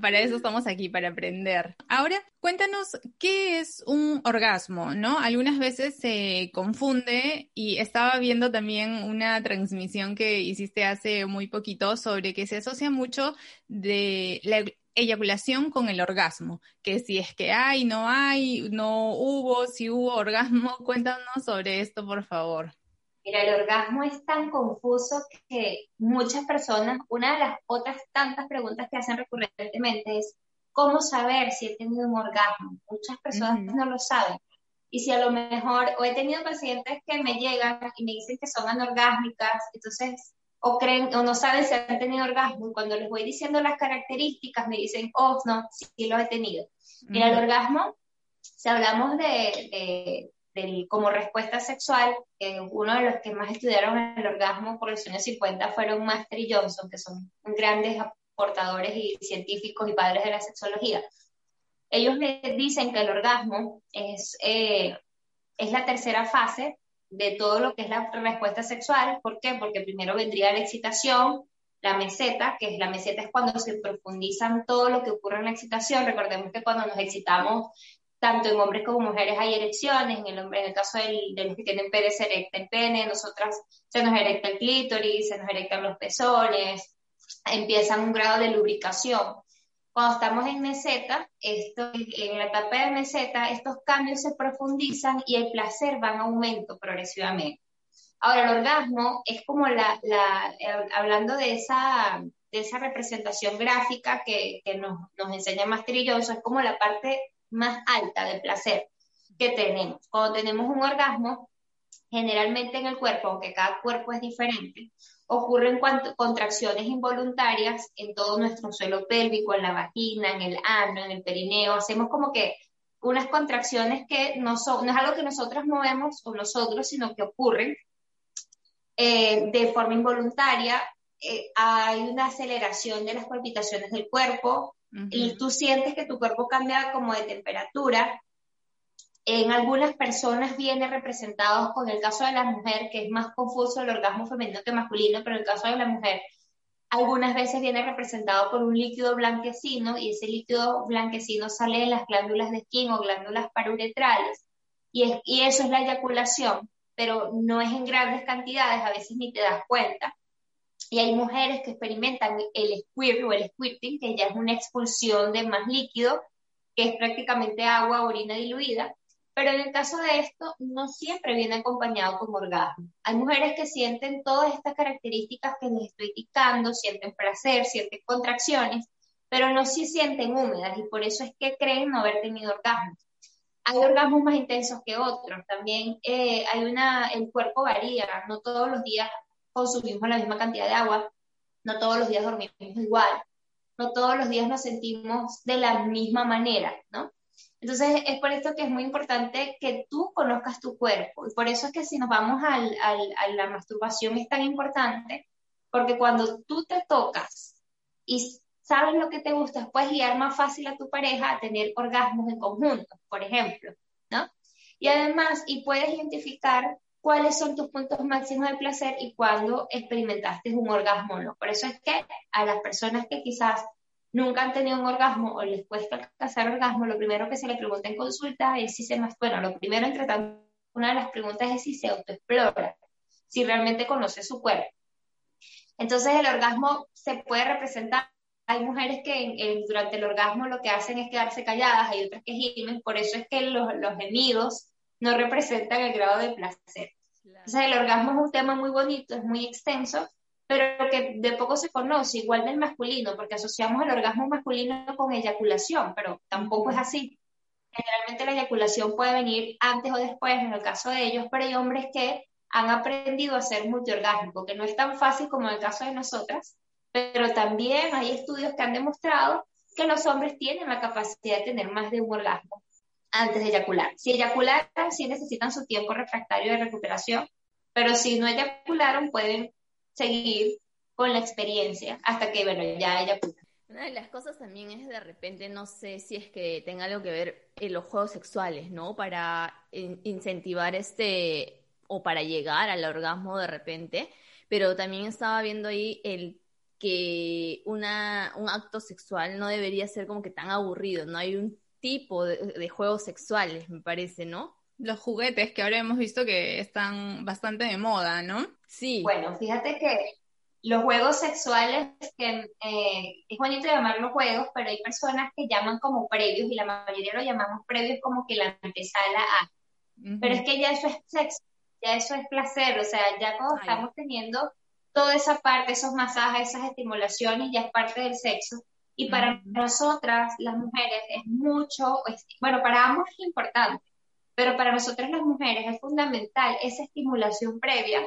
para eso estamos aquí, para aprender. Ahora, cuéntanos qué es un orgasmo, ¿no? Algunas veces se confunde y estaba viendo también una transmisión que hiciste hace muy poquito sobre que se asocia mucho de la eyaculación con el orgasmo, que si es que hay, no hay, no hubo, si hubo orgasmo, cuéntanos sobre esto, por favor. Mira, el orgasmo es tan confuso que muchas personas, una de las otras tantas preguntas que hacen recurrentemente es, ¿cómo saber si he tenido un orgasmo? Muchas personas no lo saben. Y si a lo mejor, o he tenido pacientes que me llegan y me dicen que son anorgásmicas, entonces, o creen, o no saben si han tenido orgasmo, y cuando les voy diciendo las características, me dicen, oh, no, sí, sí lo he tenido. Mira, el orgasmo, si hablamos de como respuesta sexual, uno de los que más estudiaron el orgasmo por los años 50 fueron Master y Johnson, que son grandes aportadores y científicos y padres de la sexología. Ellos le dicen que el orgasmo es, eh, es la tercera fase de todo lo que es la respuesta sexual. ¿Por qué? Porque primero vendría la excitación, la meseta, que es la meseta es cuando se profundizan todo lo que ocurre en la excitación. Recordemos que cuando nos excitamos tanto en hombres como mujeres hay erecciones, en el, hombre, en el caso del, de los que tienen pene se erecta el pene, nosotras se nos erecta el clítoris, se nos erectan los pezones, empieza un grado de lubricación. Cuando estamos en meseta, esto, en la etapa de meseta, estos cambios se profundizan y el placer va en aumento progresivamente. Ahora, el orgasmo es como la, la eh, hablando de esa, de esa representación gráfica que, que nos, nos enseña Mastrilloso, es como la parte más alta de placer que tenemos. Cuando tenemos un orgasmo, generalmente en el cuerpo, aunque cada cuerpo es diferente, ocurren contracciones involuntarias en todo nuestro suelo pélvico, en la vagina, en el ano, en el perineo. Hacemos como que unas contracciones que no, son, no es algo que nosotros movemos o nosotros, sino que ocurren eh, de forma involuntaria. Eh, hay una aceleración de las palpitaciones del cuerpo, y tú sientes que tu cuerpo cambia como de temperatura. En algunas personas viene representado con el caso de la mujer, que es más confuso el orgasmo femenino que masculino, pero en el caso de la mujer, algunas veces viene representado por un líquido blanquecino y ese líquido blanquecino sale de las glándulas de skin o glándulas paruretrales y, y eso es la eyaculación, pero no es en grandes cantidades, a veces ni te das cuenta. Y hay mujeres que experimentan el squirt o el squirting, que ya es una expulsión de más líquido, que es prácticamente agua, orina diluida. Pero en el caso de esto, no siempre viene acompañado con orgasmo. Hay mujeres que sienten todas estas características que les estoy indicando, sienten placer, sienten contracciones, pero no se sienten húmedas y por eso es que creen no haber tenido orgasmos. Hay orgasmos más intensos que otros, también eh, hay una, el cuerpo varía, no todos los días consumimos la misma cantidad de agua, no todos los días dormimos igual, no todos los días nos sentimos de la misma manera, ¿no? Entonces es por esto que es muy importante que tú conozcas tu cuerpo y por eso es que si nos vamos al, a la masturbación es tan importante porque cuando tú te tocas y sabes lo que te gusta, puedes guiar más fácil a tu pareja a tener orgasmos en conjunto, por ejemplo, ¿no? Y además, y puedes identificar cuáles son tus puntos máximos de placer y cuándo experimentaste un orgasmo o no. Por eso es que a las personas que quizás nunca han tenido un orgasmo o les cuesta alcanzar orgasmo, lo primero que se le pregunta en consulta es si se más, bueno, lo primero entre tanto, una de las preguntas es si se autoexplora, si realmente conoce su cuerpo. Entonces el orgasmo se puede representar, hay mujeres que durante el orgasmo lo que hacen es quedarse calladas, hay otras que gimen, por eso es que los, los gemidos no representan el grado de placer. Entonces el orgasmo es un tema muy bonito, es muy extenso, pero que de poco se conoce, igual del masculino, porque asociamos el orgasmo masculino con eyaculación, pero tampoco es así. Generalmente la eyaculación puede venir antes o después, en el caso de ellos, pero hay hombres que han aprendido a ser multiorgásmico, que no es tan fácil como en el caso de nosotras, pero también hay estudios que han demostrado que los hombres tienen la capacidad de tener más de un orgasmo antes de eyacular. Si eyacularon, sí necesitan su tiempo refractario de recuperación, pero si no eyacularon, pueden seguir con la experiencia hasta que, bueno, ya ella Una de las cosas también es de repente, no sé si es que tenga algo que ver en los juegos sexuales, ¿no? Para incentivar este, o para llegar al orgasmo de repente, pero también estaba viendo ahí el que una, un acto sexual no debería ser como que tan aburrido, no hay un tipo de juegos sexuales, me parece, ¿no? los juguetes que ahora hemos visto que están bastante de moda, ¿no? Sí. Bueno, fíjate que los juegos sexuales, que eh, es bonito llamarlos juegos, pero hay personas que llaman como previos y la mayoría lo llamamos previos como que la antesala a. Pero es que ya eso es sexo, ya eso es placer, o sea, ya cuando estamos teniendo toda esa parte, esos masajes, esas estimulaciones, ya es parte del sexo. Y para nosotras, las mujeres, es mucho, bueno, para ambos es importante, pero para nosotras las mujeres es fundamental esa estimulación previa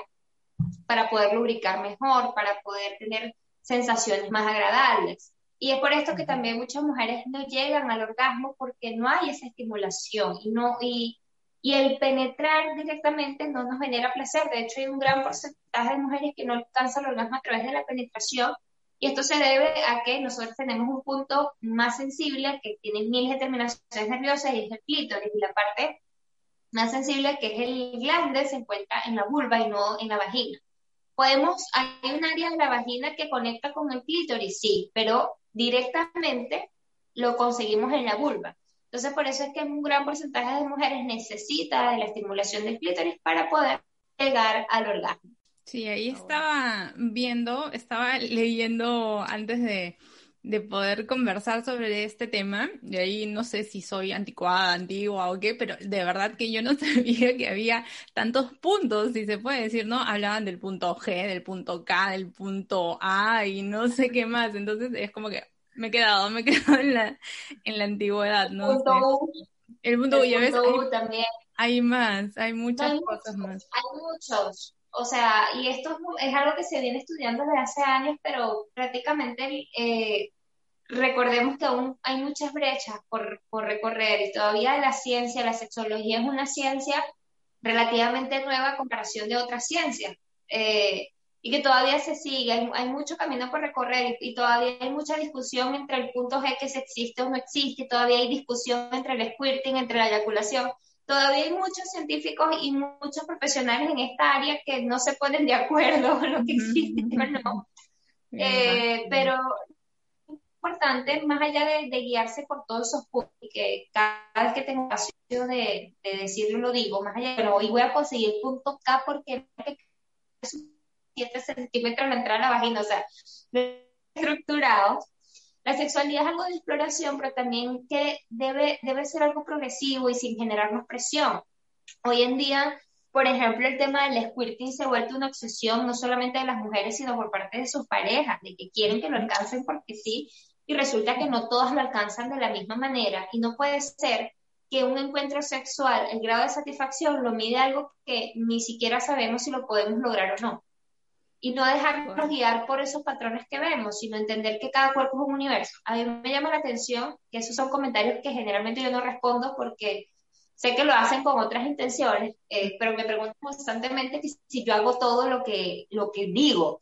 para poder lubricar mejor, para poder tener sensaciones más agradables. Y es por esto que también muchas mujeres no llegan al orgasmo porque no hay esa estimulación y, no, y, y el penetrar directamente no nos genera placer. De hecho, hay un gran porcentaje de mujeres que no alcanzan el orgasmo a través de la penetración y esto se debe a que nosotros tenemos un punto más sensible que tiene miles de terminaciones nerviosas y es el clítoris y la parte más sensible, que es el glande, se encuentra en la vulva y no en la vagina. Podemos, hay un área de la vagina que conecta con el clítoris, sí, pero directamente lo conseguimos en la vulva. Entonces, por eso es que un gran porcentaje de mujeres necesita la estimulación del clítoris para poder llegar al orgasmo. Sí, ahí estaba viendo, estaba leyendo antes de, de poder conversar sobre este tema. De ahí no sé si soy anticuada, antigua o qué, pero de verdad que yo no sabía que había tantos puntos, si se puede decir, ¿no? Hablaban del punto G, del punto K, del punto A y no sé qué más. Entonces es como que me he quedado, me he quedado en la, en la antigüedad, ¿no? El punto U. El punto U, hay, también. Hay más, hay muchas cosas más. Hay muchos. O sea, y esto es, algo que se viene estudiando desde hace años, pero prácticamente eh, recordemos que aún hay muchas brechas por, recorrer y todavía la ciencia, la sexología es una ciencia relativamente nueva a comparación de otras ciencias. Eh, y que todavía se sigue, hay, mucho camino por recorrer y, todavía hay mucha discusión entre el punto G que se existe o no existe, todavía hay discusión entre el squirting, entre la eyaculación, todavía hay muchos científicos y muchos profesionales en esta área que no se ponen de acuerdo en lo que existe o no. Eh, pero importante, más allá de, guiarse por todos esos puntos, y que cada vez que tengo ocasión de, de decirlo lo digo, más allá, pero hoy voy a conseguir el punto K porque es 7 centímetros la entrada a la vagina, o sea, estructurado. La sexualidad es algo de exploración, pero también que debe, debe ser algo progresivo y sin generarnos presión. Hoy en día, por ejemplo, el tema del squirting se ha vuelto una obsesión no solamente de las mujeres, sino por parte de sus parejas, de que quieren que lo alcancen porque sí, y resulta que no todas lo alcanzan de la misma manera y no puede ser que un encuentro sexual, el grado de satisfacción lo mide algo que ni siquiera sabemos si lo podemos lograr o no. Y no dejarnos guiar por esos patrones que vemos, sino entender que cada cuerpo es un universo. A mí me llama la atención que esos son comentarios que generalmente yo no respondo porque sé que lo hacen con otras intenciones, eh, pero me pregunto constantemente si yo hago todo lo que, lo que digo.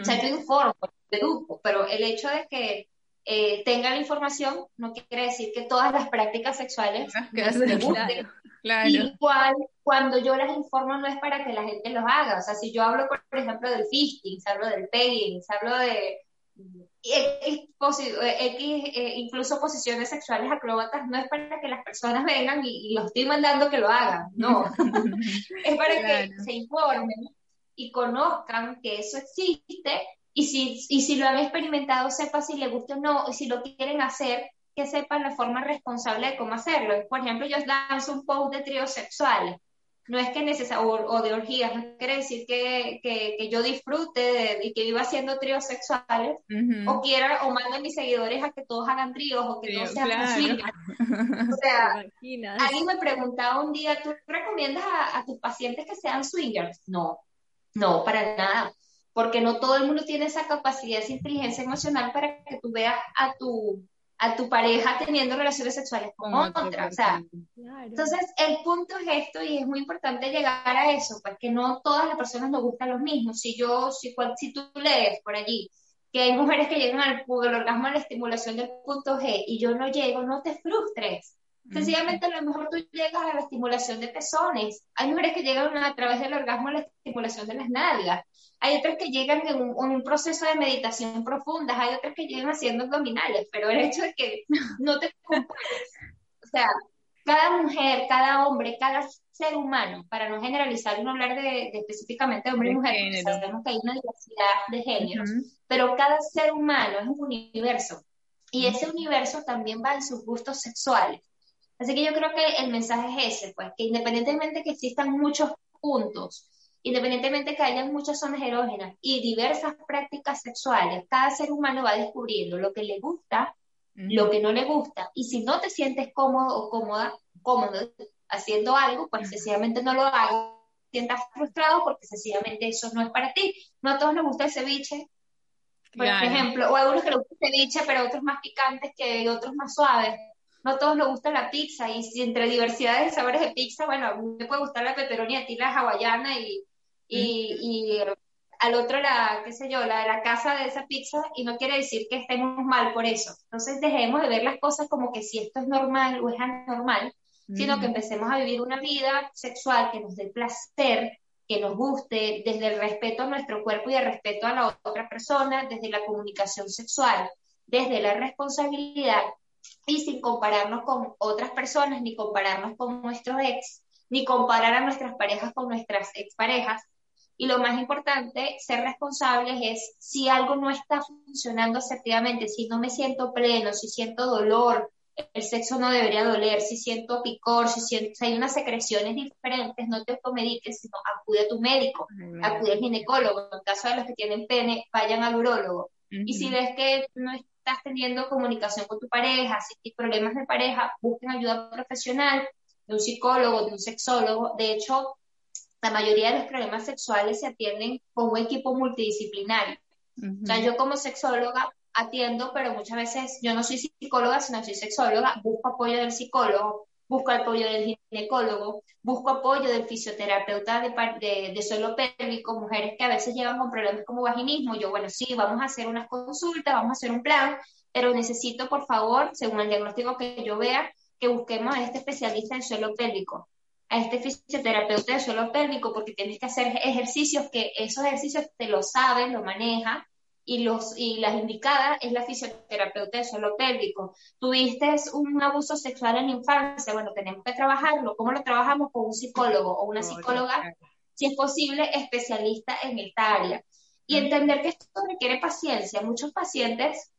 O sea, yo informo, educo, pero el hecho de que eh, tenga la información no quiere decir que todas las prácticas sexuales me gusten. Claro, Igual, cuando yo las informo no es para que la gente los haga. O sea, si yo hablo, por, ejemplo, del fisting, hablo del pegging, hablo de X, eh, incluso posiciones sexuales acróbatas, no es para que las personas vengan y, los estoy mandando que lo hagan, no. es para que se informen y conozcan que eso existe y si, y si lo han experimentado, sepa si le gusta o no, y si lo quieren hacer, que sepan la forma responsable de cómo hacerlo. Por ejemplo, yo danzo un post de tríos sexuales. No es que necesario, o, de orgías, no quiere decir que, que, que yo disfrute y que viva haciendo tríos sexuales, o quiera, o mando a mis seguidores a que todos hagan tríos, o que todos sean swingers. O sea, alguien me preguntaba un día, ¿tú recomiendas a, a tus pacientes que sean swingers? No, no, para nada porque no todo el mundo tiene esa capacidad, esa inteligencia emocional para que tú veas a tu, a tu pareja teniendo relaciones sexuales con otra. O sea, Entonces, el punto es esto y es muy importante llegar a eso, pues que no todas las personas nos gustan los mismos. Si yo, si, si tú lees por allí que hay mujeres que llegan al, al orgasmo a la estimulación del punto G y yo no llego, no te frustres. Sencillamente a lo mejor tú llegas a la estimulación de pezones. Hay mujeres que llegan a través del orgasmo a la estimulación de las nalgas. Hay otras que llegan en un, proceso de meditación profunda. Hay otras que llegan haciendo abdominales. Pero el hecho de que no te compares, o sea, cada mujer, cada hombre, cada ser humano, para no generalizar y no hablar de, específicamente de hombre y mujer, porque sabemos que hay una diversidad de géneros, pero cada ser humano es un universo. Y ese universo también va en sus gustos sexuales. Así que yo creo que el mensaje es ese, pues, que independientemente que existan muchos puntos, independientemente que haya muchas zonas erógenas y diversas prácticas sexuales, cada ser humano va descubriendo lo que le gusta, lo que no le gusta, y si no te sientes cómodo o cómoda, cómodo haciendo algo, pues sencillamente no lo hagas, sientas frustrado porque sencillamente eso no es para ti. No a todos nos gusta el ceviche, por ejemplo, o a algunos que les gusta el ceviche, pero otros más picantes que otros más suaves no a todos nos gusta la pizza y si entre diversidades de sabores de pizza, bueno, a mí me puede gustar la pepperoni, a ti la hawaiana y, y, y al otro la, qué sé yo, la, la casa de esa pizza y no quiere decir que estemos mal por eso. Entonces dejemos de ver las cosas como que si esto es normal o es anormal, sino que empecemos a vivir una vida sexual que nos dé placer, que nos guste, desde el respeto a nuestro cuerpo y el respeto a la otra persona, desde la comunicación sexual, desde la responsabilidad y sin compararnos con otras personas, ni compararnos con nuestros ex, ni comparar a nuestras parejas con nuestras exparejas. Y lo más importante, ser responsables es si algo no está funcionando efectivamente, si no me siento pleno, si siento dolor, el sexo no debería doler, si siento picor, si, siento, si hay unas secreciones diferentes, no te automediques, sino acude a tu médico, acude al ginecólogo. En caso de los que tienen pene, vayan al urólogo. Y si ves que no, estás teniendo comunicación con tu pareja, si tienes problemas de pareja, busquen ayuda profesional de un psicólogo, de un sexólogo. De hecho, la mayoría de los problemas sexuales se atienden con un equipo multidisciplinario. O sea, yo como sexóloga atiendo, pero muchas veces yo no soy psicóloga, sino soy sexóloga, busco apoyo del psicólogo, busco apoyo del ginecólogo, busco apoyo del fisioterapeuta de, de, suelo pélvico, mujeres que a veces llegan con problemas como vaginismo. Yo, bueno, sí, vamos a hacer unas consultas, vamos a hacer un plan, pero necesito, por favor, según el diagnóstico que yo vea, que busquemos a este especialista en suelo pélvico, a este fisioterapeuta de suelo pélvico, porque tienes que hacer ejercicios que esos ejercicios te lo saben, lo maneja, y, los, y las indicadas es la fisioterapeuta de suelo pélvico. Tuviste un abuso sexual en la infancia, bueno, tenemos que trabajarlo. ¿Cómo lo trabajamos? Con un psicólogo o una psicóloga, si es posible, especialista en esta área. Y entender que esto requiere paciencia. Muchos pacientes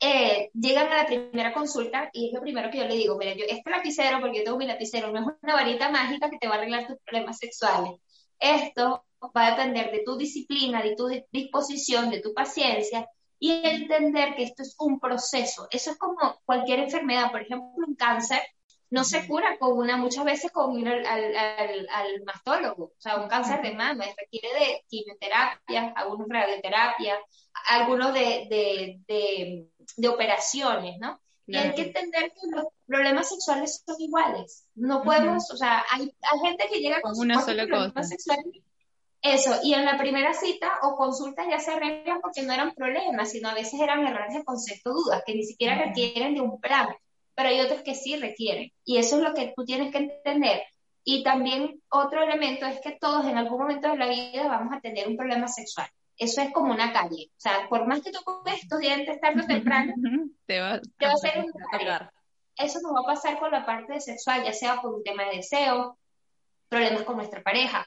eh, llegan a la primera consulta y es lo primero que yo le digo, mira, yo, este lapicero, porque yo tengo mi lapicero, no es una varita mágica que te va a arreglar tus problemas sexuales. Esto va a depender de tu disciplina, de tu disposición, de tu paciencia y entender que esto es un proceso. Eso es como cualquier enfermedad, por ejemplo, un cáncer no se cura con una, muchas veces con ir al, al, mastólogo, o sea, un cáncer de mama requiere de quimioterapia, algunos radioterapia, algunos de, de, operaciones, ¿no? Y hay que entender que los problemas sexuales son iguales. No podemos, o sea, hay, hay, gente que llega con, una sola cosa. Sexuales eso, y en la primera cita o consulta ya se arreglan porque no eran problemas, sino a veces eran errores de concepto, dudas, que ni siquiera requieren de un plan, pero hay otros que sí requieren. Y eso es lo que tú tienes que entender. Y también otro elemento es que todos en algún momento de la vida vamos a tener un problema sexual. Eso es como una calle. O sea, por más que tú comes estos dientes tarde o temprano, te va, te va a hacer un Eso nos va a pasar con la parte sexual, ya sea por un tema de deseo, problemas con nuestra pareja,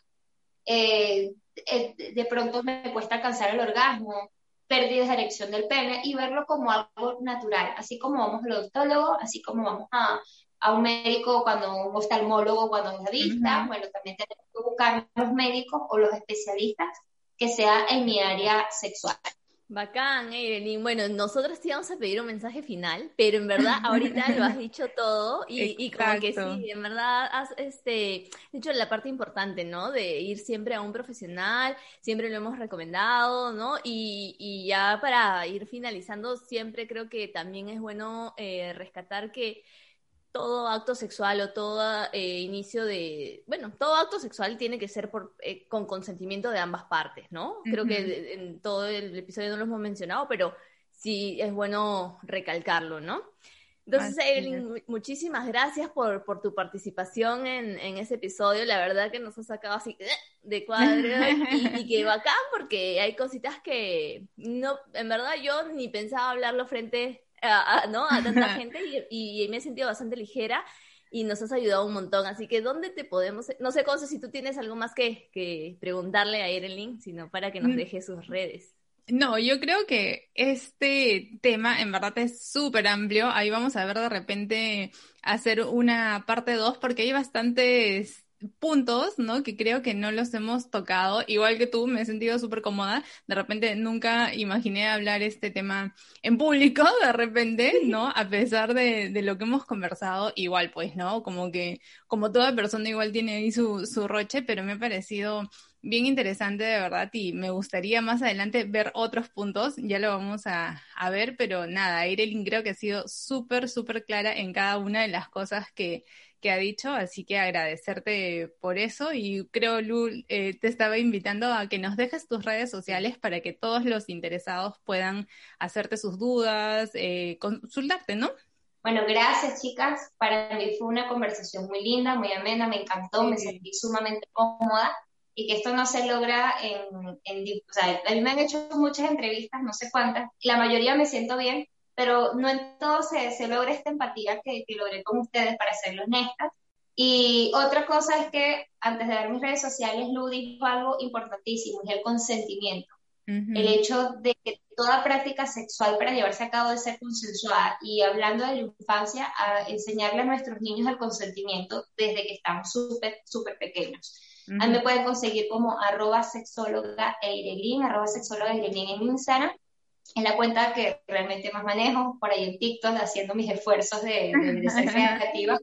eh, eh, de pronto me cuesta alcanzar el orgasmo, pérdidas de erección del pene y verlo como algo natural, así como vamos al odontólogo, así como vamos a, a un médico cuando un oftalmólogo cuando es la vista, bueno, también tenemos que buscar los médicos o los especialistas que sea en mi área sexual. Bacán, Evelyn. Bueno, nosotros te íbamos a pedir un mensaje final, pero en verdad ahorita lo has dicho todo y, y como que sí, en verdad has este, dicho la parte importante, ¿no? De ir siempre a un profesional, siempre lo hemos recomendado, ¿no? Y, y ya para ir finalizando, siempre creo que también es bueno eh, rescatar que todo acto sexual o todo eh, inicio de, bueno, todo acto sexual tiene que ser por, eh, con consentimiento de ambas partes, ¿no? Creo que en todo el episodio no lo hemos mencionado, pero sí es bueno recalcarlo, ¿no? Entonces, Evelyn, muchísimas gracias por, por tu participación en, en, ese episodio. La verdad que nos ha sacado así eh, de cuadro y, y que bacán porque hay cositas que no, en verdad yo ni pensaba hablarlo frente a, ¿no? a tanta gente y, me he sentido bastante ligera y nos has ayudado un montón. Así que, ¿dónde te podemos...? No sé, Conce, si tú tienes algo más que, que preguntarle a Evelyn, sino para que nos mm. deje sus redes. No, yo creo que este tema en verdad es súper amplio. Ahí vamos a ver de repente hacer una parte 2 porque hay bastantes puntos, ¿no? Que creo que no los hemos tocado. Igual que tú, me he sentido súper cómoda. De repente nunca imaginé hablar este tema en público, de repente, ¿no? A pesar de, lo que hemos conversado, igual pues, ¿no? Como que, como toda persona igual tiene ahí su, su roche, pero me ha parecido bien interesante de verdad y me gustaría más adelante ver otros puntos, ya lo vamos a, a ver, pero nada, Irelin creo que ha sido súper, súper clara en cada una de las cosas que, que ha dicho, así que agradecerte por eso y creo, Lu, eh, te estaba invitando a que nos dejes tus redes sociales para que todos los interesados puedan hacerte sus dudas, eh, consultarte, ¿no? Bueno, gracias chicas. Para mí fue una conversación muy linda, muy amena, me encantó, me sentí sumamente cómoda y que esto no se logra en, en, o sea, a mí me han hecho muchas entrevistas, no sé cuántas, la mayoría me siento bien, pero no en todo se, se logra esta empatía que, que, logré con ustedes, para serlo honestas. Y otra cosa es que antes de ver mis redes sociales, Lu dijo algo importantísimo, es el consentimiento. El hecho de que toda práctica sexual para llevarse a cabo debe ser consensuada. Y hablando de la infancia, a enseñarle a nuestros niños el consentimiento desde que estamos súper, súper pequeños. A mí me pueden conseguir como arroba sexóloga Eirelin, arroba sexóloga Eirelin en Instagram en la cuenta que realmente más manejo, por ahí en TikTok, haciendo mis esfuerzos de, ser creativa.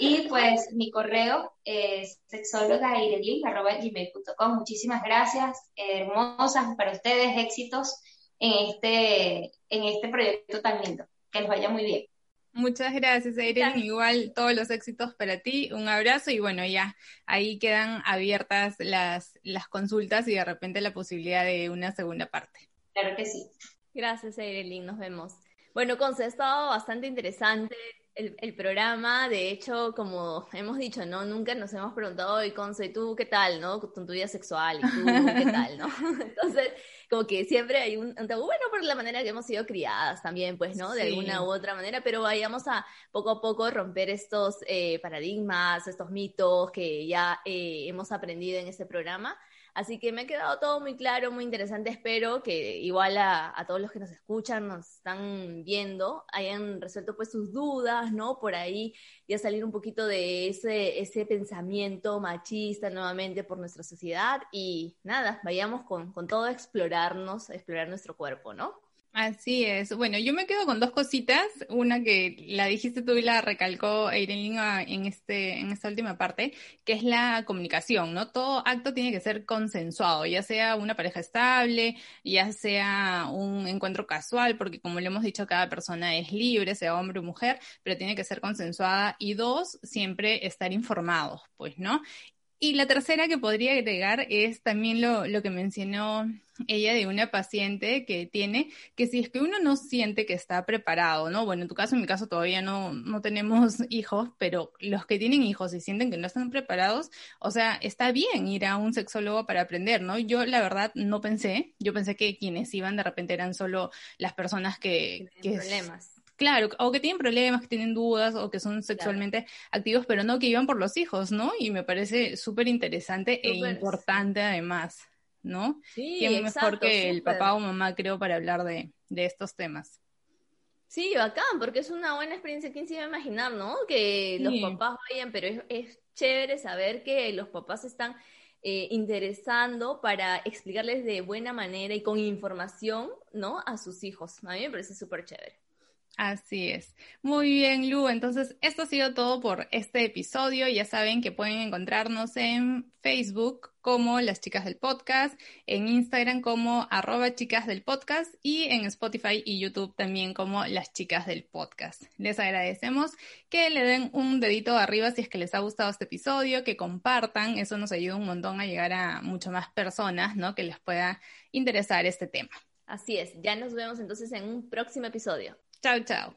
y pues mi correo es sexólogairedin.com. Muchísimas gracias, hermosas para ustedes, éxitos en este, en este proyecto tan lindo. Que les vaya muy bien. Muchas gracias, Irene. Igual todos los éxitos para ti. Un abrazo y bueno, ya ahí quedan abiertas las, las consultas y de repente la posibilidad de una segunda parte. Claro que sí. Gracias, Eirelin. Nos vemos. Bueno, Conce, ha estado bastante interesante el, programa. De hecho, como hemos dicho, ¿no? Nunca nos hemos preguntado, y Conce, ¿tú qué tal, no? Con tu vida sexual, ¿y tú qué tal, no? Entonces, como que siempre hay un, tabú, bueno, por la manera que hemos sido criadas también, pues, ¿no? De alguna u otra manera, pero vayamos a poco a poco romper estos eh, paradigmas, estos mitos que ya eh, hemos aprendido en este programa Así que me ha quedado todo muy claro, muy interesante. Espero que igual a, todos los que nos escuchan, nos están viendo, hayan resuelto pues sus dudas, ¿no? Por ahí ya salir un poquito de ese, ese pensamiento machista nuevamente por nuestra sociedad y nada, vayamos con, con todo a explorarnos, explorar nuestro cuerpo, ¿no? Así es. Bueno, yo me quedo con dos cositas. Una que la dijiste tú y la recalcó Eileen en, este, en esta última parte, que es la comunicación, ¿no? Todo acto tiene que ser consensuado, ya sea una pareja estable, ya sea un encuentro casual, porque como le hemos dicho, cada persona es libre, sea hombre o mujer, pero tiene que ser consensuada. Y dos, siempre estar informados, pues, ¿no? Y la tercera que podría agregar es también lo, lo, que mencionó ella de una paciente que tiene, que si es que uno no siente que está preparado, ¿no? Bueno, en tu caso, en mi caso todavía no, no tenemos hijos, pero los que tienen hijos y sienten que no están preparados, o sea, está bien ir a un sexólogo para aprender, ¿no? Yo la verdad no pensé, yo pensé que quienes iban de repente eran solo las personas que... que problemas Claro, o que tienen problemas, que tienen dudas, o que son sexualmente activos, pero no que iban por los hijos, ¿no? Y me parece súper interesante e importante además, ¿no? Sí, ¿Quién mejor que el papá o mamá, creo, para hablar de, estos temas? Sí, bacán, porque es una buena experiencia. ¿Quién se iba a imaginar, no? Que los papás vayan, pero es, chévere saber que los papás están eh, interesando para explicarles de buena manera y con información, ¿no? A sus hijos. A mí me parece súper chévere. Así es. Muy bien, Lu. Entonces, esto ha sido todo por este episodio. Ya saben que pueden encontrarnos en Facebook como Las Chicas del Podcast, en Instagram como arroba chicas del podcast y en Spotify y YouTube también como Las Chicas del Podcast. Les agradecemos que le den un dedito arriba si es que les ha gustado este episodio, que compartan. Eso nos ayuda un montón a llegar a mucho más personas, ¿no? Que les pueda interesar este tema. Así es. Ya nos vemos entonces en un próximo episodio. Ciao, ciao.